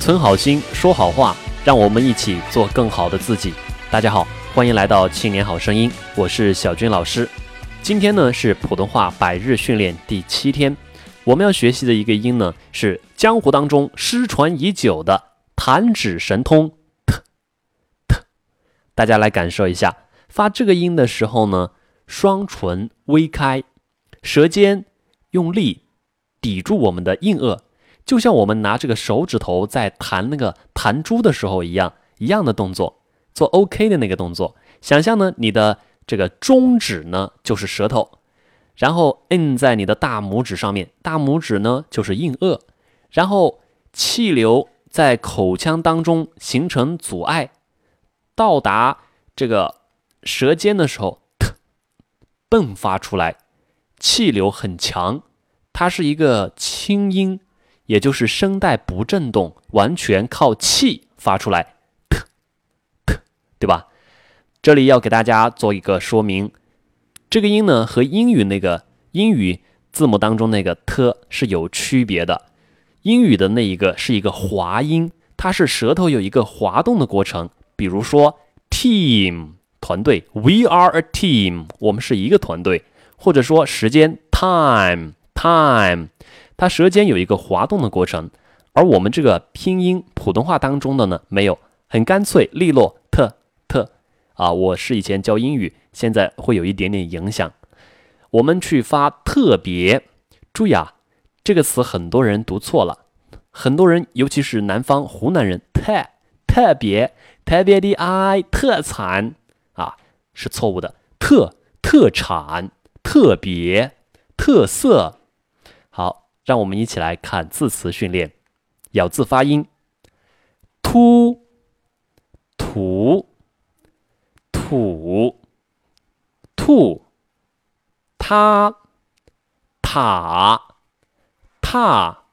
存好心，说好话，让我们一起做更好的自己。大家好，欢迎来到青年好声音，我是小军老师。今天呢是普通话百日训练第七天，我们要学习的一个音呢是江湖当中失传已久的弹指神通 t t。大家来感受一下，发这个音的时候呢，双唇微开，舌尖用力抵住我们的硬腭，就像我们拿这个手指头在弹那个弹珠的时候一样，一样的动作，做 OK 的那个动作。想象呢，你的。这个中指呢就是舌头，然后摁在你的大拇指上面，大拇指呢就是硬腭，然后气流在口腔当中形成阻碍，到达这个舌尖的时候，迸发出来，气流很强，它是一个清音，也就是声带不振动，完全靠气发出来，对吧？这里要给大家做一个说明，这个音呢和英语那个英语字母当中那个 t 是有区别的。英语的那一个是一个滑音，它是舌头有一个滑动的过程。比如说 team 团队，we are a team，我们是一个团队。或者说时间 time time，它舌尖有一个滑动的过程。而我们这个拼音普通话当中的呢，没有，很干脆利落。特特啊，我是以前教英语，现在会有一点点影响。我们去发特别，注意啊，这个词很多人读错了，很多人尤其是南方湖南人，特特别特别的爱特产啊，是错误的，特特产特别特色。好，让我们一起来看字词训练，咬字发音，突土。土，兔，他，塔，踏，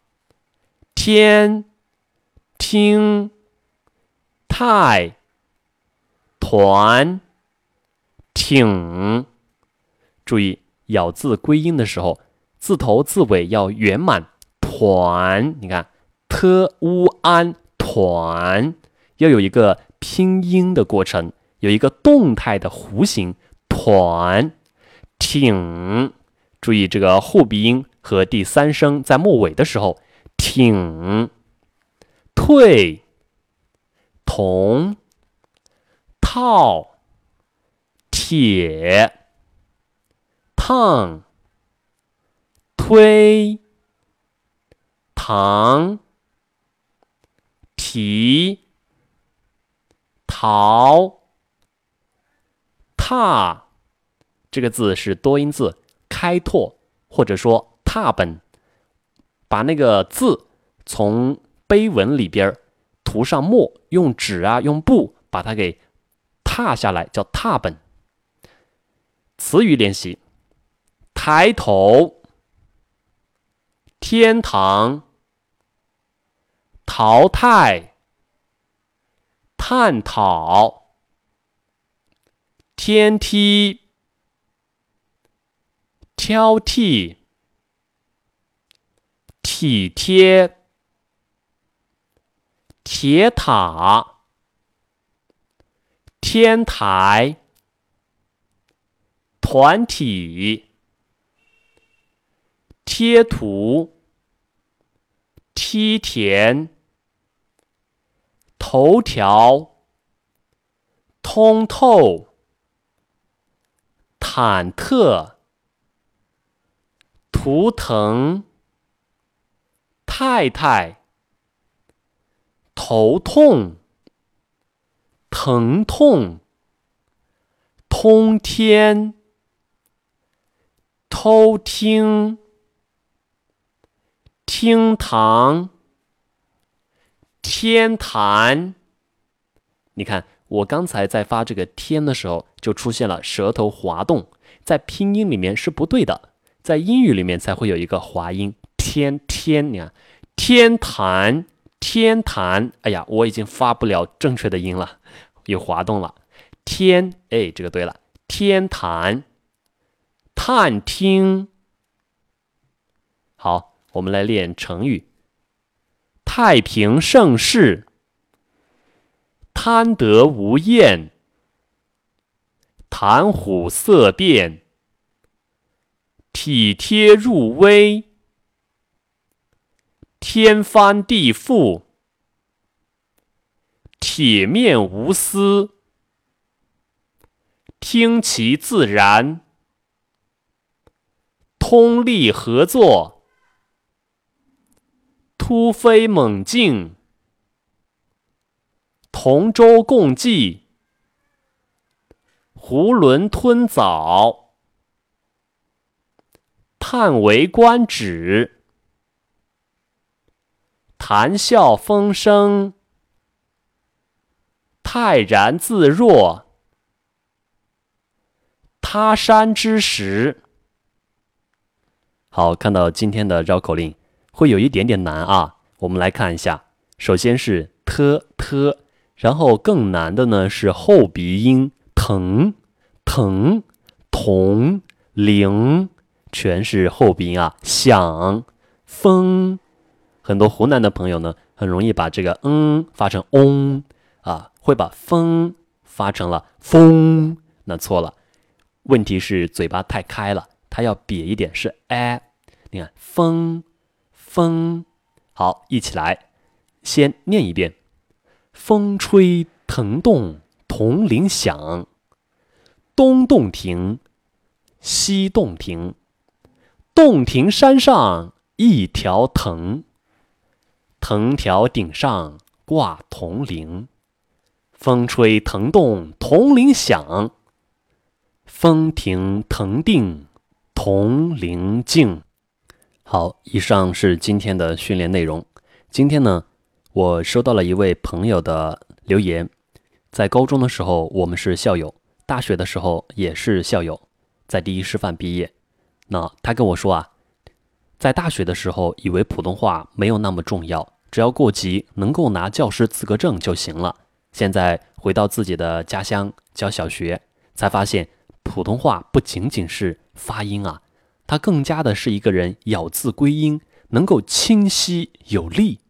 天，听，太，团，挺。注意咬字归音的时候，字头字尾要圆满。团，你看，t u an 团，要有一个拼音的过程。有一个动态的弧形，团，挺，注意这个后鼻音和第三声在末尾的时候，挺，退，铜，套，铁，烫，推，糖，提，桃。踏这个字是多音字，开拓或者说踏本，把那个字从碑文里边涂上墨，用纸啊用布把它给踏下来，叫踏本。词语练习：抬头、天堂、淘汰、探讨。天梯、挑剔、体贴、铁塔、天台、团体、贴图、梯田、头条、通透。忐忑、图腾、太太、头痛、疼痛、通天、偷听、厅堂、天坛。你看。我刚才在发这个“天”的时候，就出现了舌头滑动，在拼音里面是不对的，在英语里面才会有一个滑音“天天”。你看，天坛、天坛，哎呀，我已经发不了正确的音了，又滑动了。天，哎，这个对了，天坛、探听。好，我们来练成语：太平盛世，贪得无厌，谈虎色变，体贴入微，天翻地覆，铁面无私，听其自然，通力合作。突飞猛进，同舟共济，囫囵吞枣，叹为观止，谈笑风生，泰然自若，他山之石。好，看到今天的绕口令。会有一点点难啊，我们来看一下。首先是 t t，然后更难的呢是后鼻音腾腾同铃，全是后鼻音啊。响风，很多湖南的朋友呢很容易把这个嗯发成嗡啊，会把风发成了风，那错了。问题是嘴巴太开了，它要瘪一点，是 a。你看风。风，好，一起来，先念一遍：风吹藤动铜铃响，东洞庭，西洞庭，洞庭山上一条藤，藤条顶上挂铜铃。风吹藤动铜铃响，风停藤定铜铃静。好，以上是今天的训练内容。今天呢，我收到了一位朋友的留言，在高中的时候我们是校友，大学的时候也是校友，在第一师范毕业。那他跟我说啊，在大学的时候以为普通话没有那么重要，只要过级能够拿教师资格证就行了。现在回到自己的家乡教小学，才发现普通话不仅仅是发音啊。他更加的是一个人咬字归音能够清晰有力，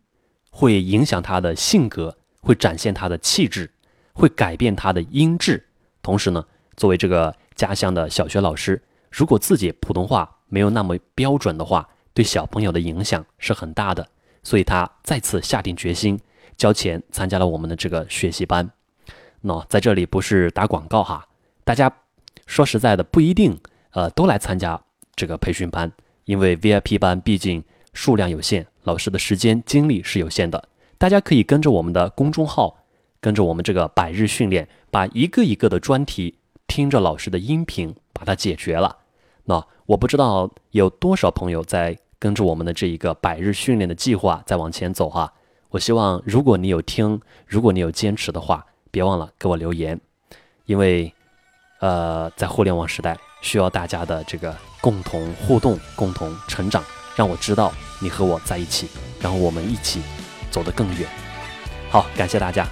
会影响他的性格，会展现他的气质，会改变他的音质。同时呢，作为这个家乡的小学老师，如果自己普通话没有那么标准的话，对小朋友的影响是很大的。所以他再次下定决心交钱参加了我们的这个学习班。那在这里不是打广告哈，大家说实在的不一定呃都来参加。这个培训班，因为 VIP 班毕竟数量有限，老师的时间精力是有限的。大家可以跟着我们的公众号，跟着我们这个百日训练，把一个一个的专题听着老师的音频把它解决了。那我不知道有多少朋友在跟着我们的这一个百日训练的计划在往前走哈。我希望如果你有听，如果你有坚持的话，别忘了给我留言，因为呃，在互联网时代。需要大家的这个共同互动、共同成长，让我知道你和我在一起，然后我们一起走得更远。好，感谢大家。